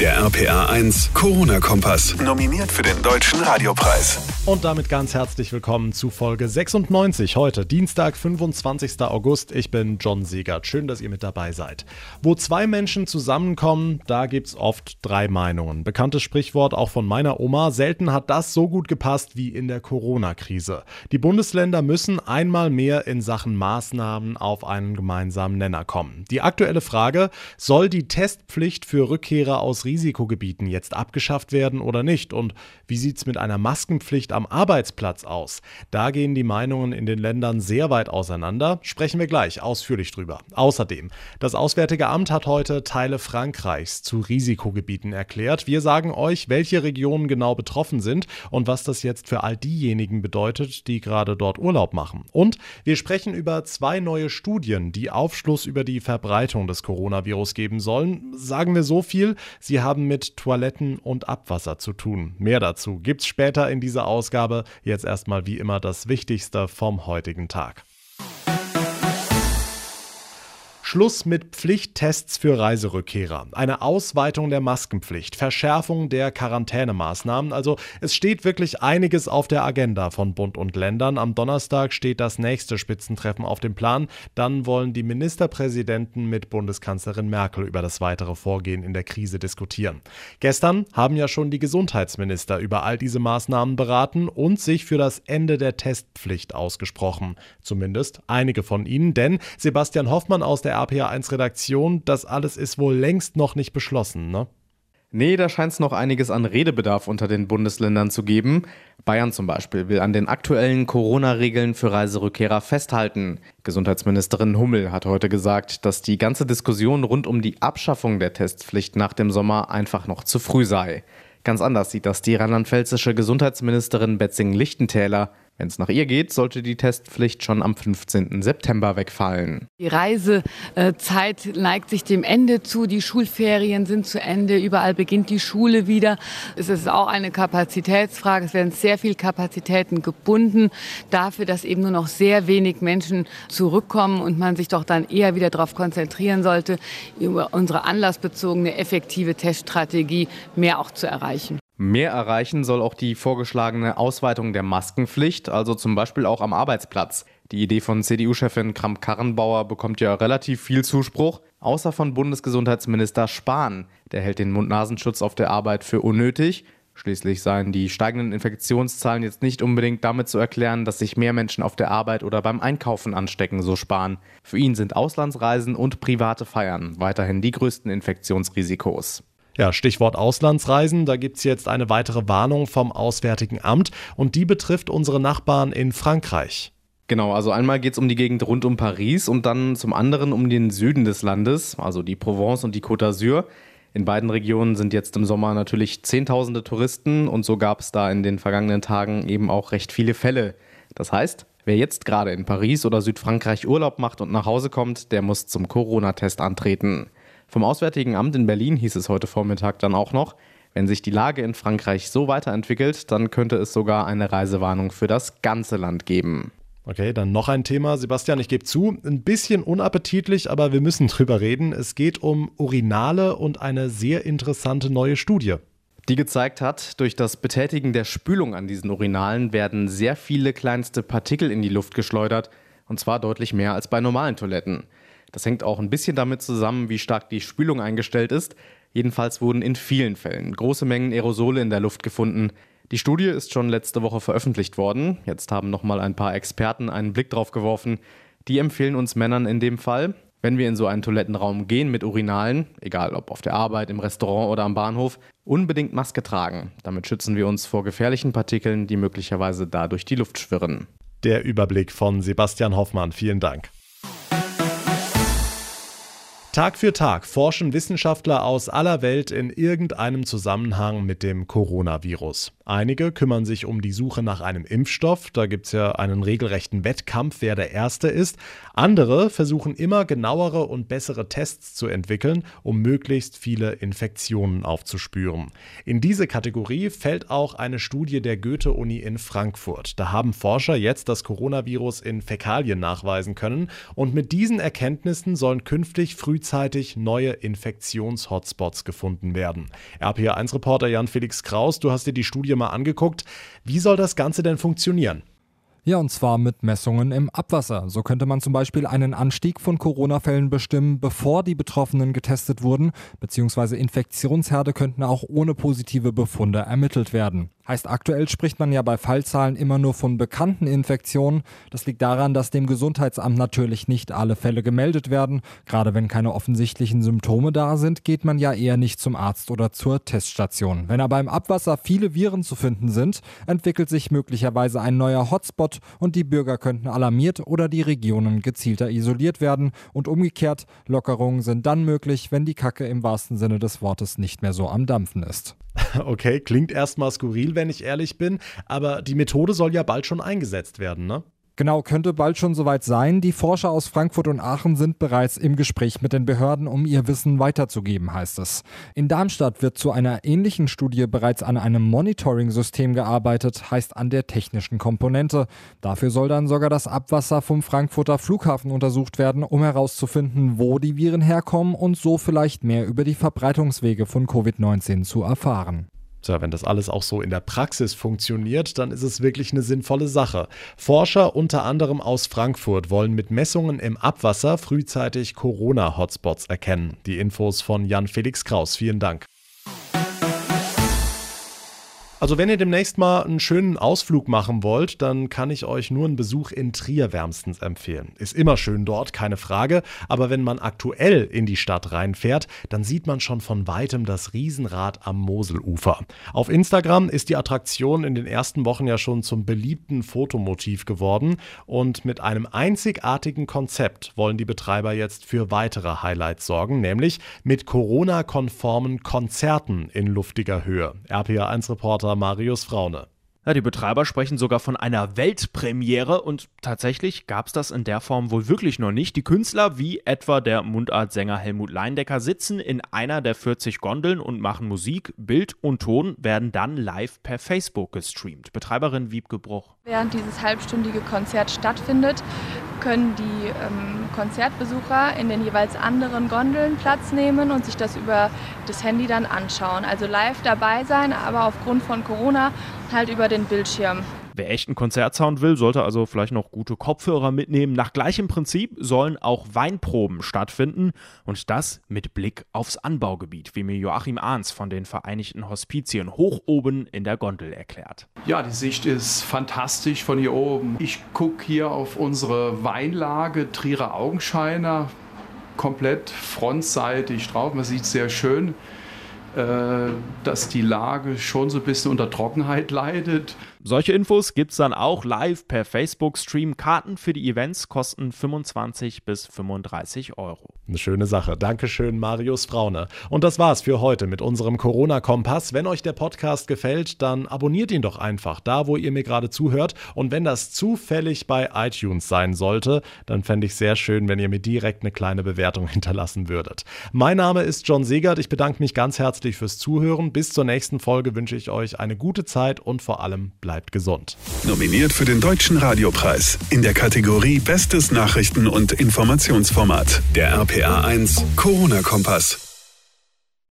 Der RPA 1 Corona-Kompass. Nominiert für den Deutschen Radiopreis. Und damit ganz herzlich willkommen zu Folge 96. Heute, Dienstag, 25. August. Ich bin John Siegert. Schön, dass ihr mit dabei seid. Wo zwei Menschen zusammenkommen, da gibt es oft drei Meinungen. Bekanntes Sprichwort auch von meiner Oma. Selten hat das so gut gepasst wie in der Corona-Krise. Die Bundesländer müssen einmal mehr in Sachen Maßnahmen auf einen gemeinsamen Nenner kommen. Die aktuelle Frage, soll die Testpflicht für Rückkehrer aus Risikogebieten jetzt abgeschafft werden oder nicht? Und wie sieht es mit einer Maskenpflicht am Arbeitsplatz aus? Da gehen die Meinungen in den Ländern sehr weit auseinander. Sprechen wir gleich ausführlich drüber. Außerdem, das Auswärtige Amt hat heute Teile Frankreichs zu Risikogebieten erklärt. Wir sagen euch, welche Regionen genau betroffen sind und was das jetzt für all diejenigen bedeutet, die gerade dort Urlaub machen. Und wir sprechen über zwei neue Studien, die Aufschluss über die Verbreitung des Coronavirus geben sollen. Sagen wir so viel, sie Sie haben mit Toiletten und Abwasser zu tun. Mehr dazu gibt's später in dieser Ausgabe. Jetzt erstmal wie immer das Wichtigste vom heutigen Tag. Schluss mit Pflichttests für Reiserückkehrer, eine Ausweitung der Maskenpflicht, Verschärfung der Quarantänemaßnahmen. Also es steht wirklich einiges auf der Agenda von Bund und Ländern. Am Donnerstag steht das nächste Spitzentreffen auf dem Plan. Dann wollen die Ministerpräsidenten mit Bundeskanzlerin Merkel über das weitere Vorgehen in der Krise diskutieren. Gestern haben ja schon die Gesundheitsminister über all diese Maßnahmen beraten und sich für das Ende der Testpflicht ausgesprochen. Zumindest einige von ihnen, denn Sebastian Hoffmann aus der RPA1-Redaktion, das alles ist wohl längst noch nicht beschlossen, ne? Nee, da scheint es noch einiges an Redebedarf unter den Bundesländern zu geben. Bayern zum Beispiel will an den aktuellen Corona-Regeln für Reiserückkehrer festhalten. Gesundheitsministerin Hummel hat heute gesagt, dass die ganze Diskussion rund um die Abschaffung der Testpflicht nach dem Sommer einfach noch zu früh sei. Ganz anders sieht das die rheinland-pfälzische Gesundheitsministerin Betzing-Lichtentäler. Wenn es nach ihr geht, sollte die Testpflicht schon am 15. September wegfallen. Die Reisezeit neigt sich dem Ende zu, die Schulferien sind zu Ende, überall beginnt die Schule wieder. Es ist auch eine Kapazitätsfrage, es werden sehr viele Kapazitäten gebunden dafür, dass eben nur noch sehr wenig Menschen zurückkommen und man sich doch dann eher wieder darauf konzentrieren sollte, über unsere anlassbezogene effektive Teststrategie mehr auch zu erreichen. Mehr erreichen soll auch die vorgeschlagene Ausweitung der Maskenpflicht, also zum Beispiel auch am Arbeitsplatz. Die Idee von CDU-Chefin Kramp-Karrenbauer bekommt ja relativ viel Zuspruch, außer von Bundesgesundheitsminister Spahn. Der hält den Mund-Nasenschutz auf der Arbeit für unnötig. Schließlich seien die steigenden Infektionszahlen jetzt nicht unbedingt damit zu erklären, dass sich mehr Menschen auf der Arbeit oder beim Einkaufen anstecken, so Spahn. Für ihn sind Auslandsreisen und private Feiern weiterhin die größten Infektionsrisikos. Ja, Stichwort Auslandsreisen. Da gibt es jetzt eine weitere Warnung vom Auswärtigen Amt und die betrifft unsere Nachbarn in Frankreich. Genau, also einmal geht es um die Gegend rund um Paris und dann zum anderen um den Süden des Landes, also die Provence und die Côte d'Azur. In beiden Regionen sind jetzt im Sommer natürlich Zehntausende Touristen und so gab es da in den vergangenen Tagen eben auch recht viele Fälle. Das heißt, wer jetzt gerade in Paris oder Südfrankreich Urlaub macht und nach Hause kommt, der muss zum Corona-Test antreten. Vom Auswärtigen Amt in Berlin hieß es heute Vormittag dann auch noch, wenn sich die Lage in Frankreich so weiterentwickelt, dann könnte es sogar eine Reisewarnung für das ganze Land geben. Okay, dann noch ein Thema. Sebastian, ich gebe zu, ein bisschen unappetitlich, aber wir müssen drüber reden. Es geht um Urinale und eine sehr interessante neue Studie. Die gezeigt hat, durch das Betätigen der Spülung an diesen Urinalen werden sehr viele kleinste Partikel in die Luft geschleudert, und zwar deutlich mehr als bei normalen Toiletten. Das hängt auch ein bisschen damit zusammen, wie stark die Spülung eingestellt ist. Jedenfalls wurden in vielen Fällen große Mengen Aerosole in der Luft gefunden. Die Studie ist schon letzte Woche veröffentlicht worden. Jetzt haben nochmal ein paar Experten einen Blick drauf geworfen. Die empfehlen uns Männern in dem Fall, wenn wir in so einen Toilettenraum gehen mit Urinalen, egal ob auf der Arbeit, im Restaurant oder am Bahnhof, unbedingt Maske tragen. Damit schützen wir uns vor gefährlichen Partikeln, die möglicherweise da durch die Luft schwirren. Der Überblick von Sebastian Hoffmann. Vielen Dank. Tag für Tag forschen Wissenschaftler aus aller Welt in irgendeinem Zusammenhang mit dem Coronavirus. Einige kümmern sich um die Suche nach einem Impfstoff, da gibt es ja einen regelrechten Wettkampf, wer der Erste ist. Andere versuchen immer genauere und bessere Tests zu entwickeln, um möglichst viele Infektionen aufzuspüren. In diese Kategorie fällt auch eine Studie der Goethe-Uni in Frankfurt. Da haben Forscher jetzt das Coronavirus in Fäkalien nachweisen können und mit diesen Erkenntnissen sollen künftig frühzeitig frühzeitig neue Infektions-Hotspots gefunden werden. RPA1-Reporter Jan-Felix Kraus, du hast dir die Studie mal angeguckt. Wie soll das Ganze denn funktionieren? Ja, und zwar mit Messungen im Abwasser. So könnte man zum Beispiel einen Anstieg von Corona-Fällen bestimmen, bevor die Betroffenen getestet wurden, beziehungsweise Infektionsherde könnten auch ohne positive Befunde ermittelt werden. Heißt, aktuell spricht man ja bei Fallzahlen immer nur von bekannten Infektionen. Das liegt daran, dass dem Gesundheitsamt natürlich nicht alle Fälle gemeldet werden. Gerade wenn keine offensichtlichen Symptome da sind, geht man ja eher nicht zum Arzt oder zur Teststation. Wenn aber im Abwasser viele Viren zu finden sind, entwickelt sich möglicherweise ein neuer Hotspot und die Bürger könnten alarmiert oder die Regionen gezielter isoliert werden. Und umgekehrt, Lockerungen sind dann möglich, wenn die Kacke im wahrsten Sinne des Wortes nicht mehr so am Dampfen ist. Okay, klingt erstmal skurril, wenn ich ehrlich bin, aber die Methode soll ja bald schon eingesetzt werden, ne? Genau, könnte bald schon soweit sein. Die Forscher aus Frankfurt und Aachen sind bereits im Gespräch mit den Behörden, um ihr Wissen weiterzugeben, heißt es. In Darmstadt wird zu einer ähnlichen Studie bereits an einem Monitoring-System gearbeitet, heißt an der technischen Komponente. Dafür soll dann sogar das Abwasser vom Frankfurter Flughafen untersucht werden, um herauszufinden, wo die Viren herkommen und so vielleicht mehr über die Verbreitungswege von Covid-19 zu erfahren. Tja, wenn das alles auch so in der Praxis funktioniert, dann ist es wirklich eine sinnvolle Sache. Forscher unter anderem aus Frankfurt wollen mit Messungen im Abwasser frühzeitig Corona-Hotspots erkennen. Die Infos von Jan Felix Kraus. Vielen Dank. Also wenn ihr demnächst mal einen schönen Ausflug machen wollt, dann kann ich euch nur einen Besuch in Trier wärmstens empfehlen. Ist immer schön dort, keine Frage, aber wenn man aktuell in die Stadt reinfährt, dann sieht man schon von weitem das Riesenrad am Moselufer. Auf Instagram ist die Attraktion in den ersten Wochen ja schon zum beliebten Fotomotiv geworden und mit einem einzigartigen Konzept wollen die Betreiber jetzt für weitere Highlights sorgen, nämlich mit Corona-konformen Konzerten in luftiger Höhe. RPA1-Reporter Marius Fraune. Ja, die Betreiber sprechen sogar von einer Weltpremiere und tatsächlich gab es das in der Form wohl wirklich noch nicht. Die Künstler, wie etwa der Mundartsänger Helmut Leindecker, sitzen in einer der 40 Gondeln und machen Musik. Bild und Ton werden dann live per Facebook gestreamt. Betreiberin Wiebke Bruch. Während dieses halbstündige Konzert stattfindet, können die ähm, Konzertbesucher in den jeweils anderen Gondeln Platz nehmen und sich das über das Handy dann anschauen. Also live dabei sein, aber aufgrund von Corona halt über den Bildschirm. Wer echten Konzertsound will, sollte also vielleicht noch gute Kopfhörer mitnehmen. Nach gleichem Prinzip sollen auch Weinproben stattfinden und das mit Blick aufs Anbaugebiet, wie mir Joachim Ahns von den Vereinigten Hospizien hoch oben in der Gondel erklärt. Ja, die Sicht ist fantastisch von hier oben. Ich gucke hier auf unsere Weinlage Trierer Augenscheiner komplett frontseitig drauf. Man sieht sehr schön, äh, dass die Lage schon so ein bisschen unter Trockenheit leidet. Solche Infos gibt es dann auch live per Facebook-Stream. Karten für die Events kosten 25 bis 35 Euro. Eine schöne Sache. Dankeschön, Marius Fraune. Und das war's für heute mit unserem Corona-Kompass. Wenn euch der Podcast gefällt, dann abonniert ihn doch einfach da, wo ihr mir gerade zuhört. Und wenn das zufällig bei iTunes sein sollte, dann fände ich sehr schön, wenn ihr mir direkt eine kleine Bewertung hinterlassen würdet. Mein Name ist John Segert. Ich bedanke mich ganz herzlich fürs Zuhören. Bis zur nächsten Folge wünsche ich euch eine gute Zeit und vor allem bleibt bleibt gesund. Nominiert für den Deutschen Radiopreis in der Kategorie Bestes Nachrichten- und Informationsformat. Der RPA 1 Corona-Kompass.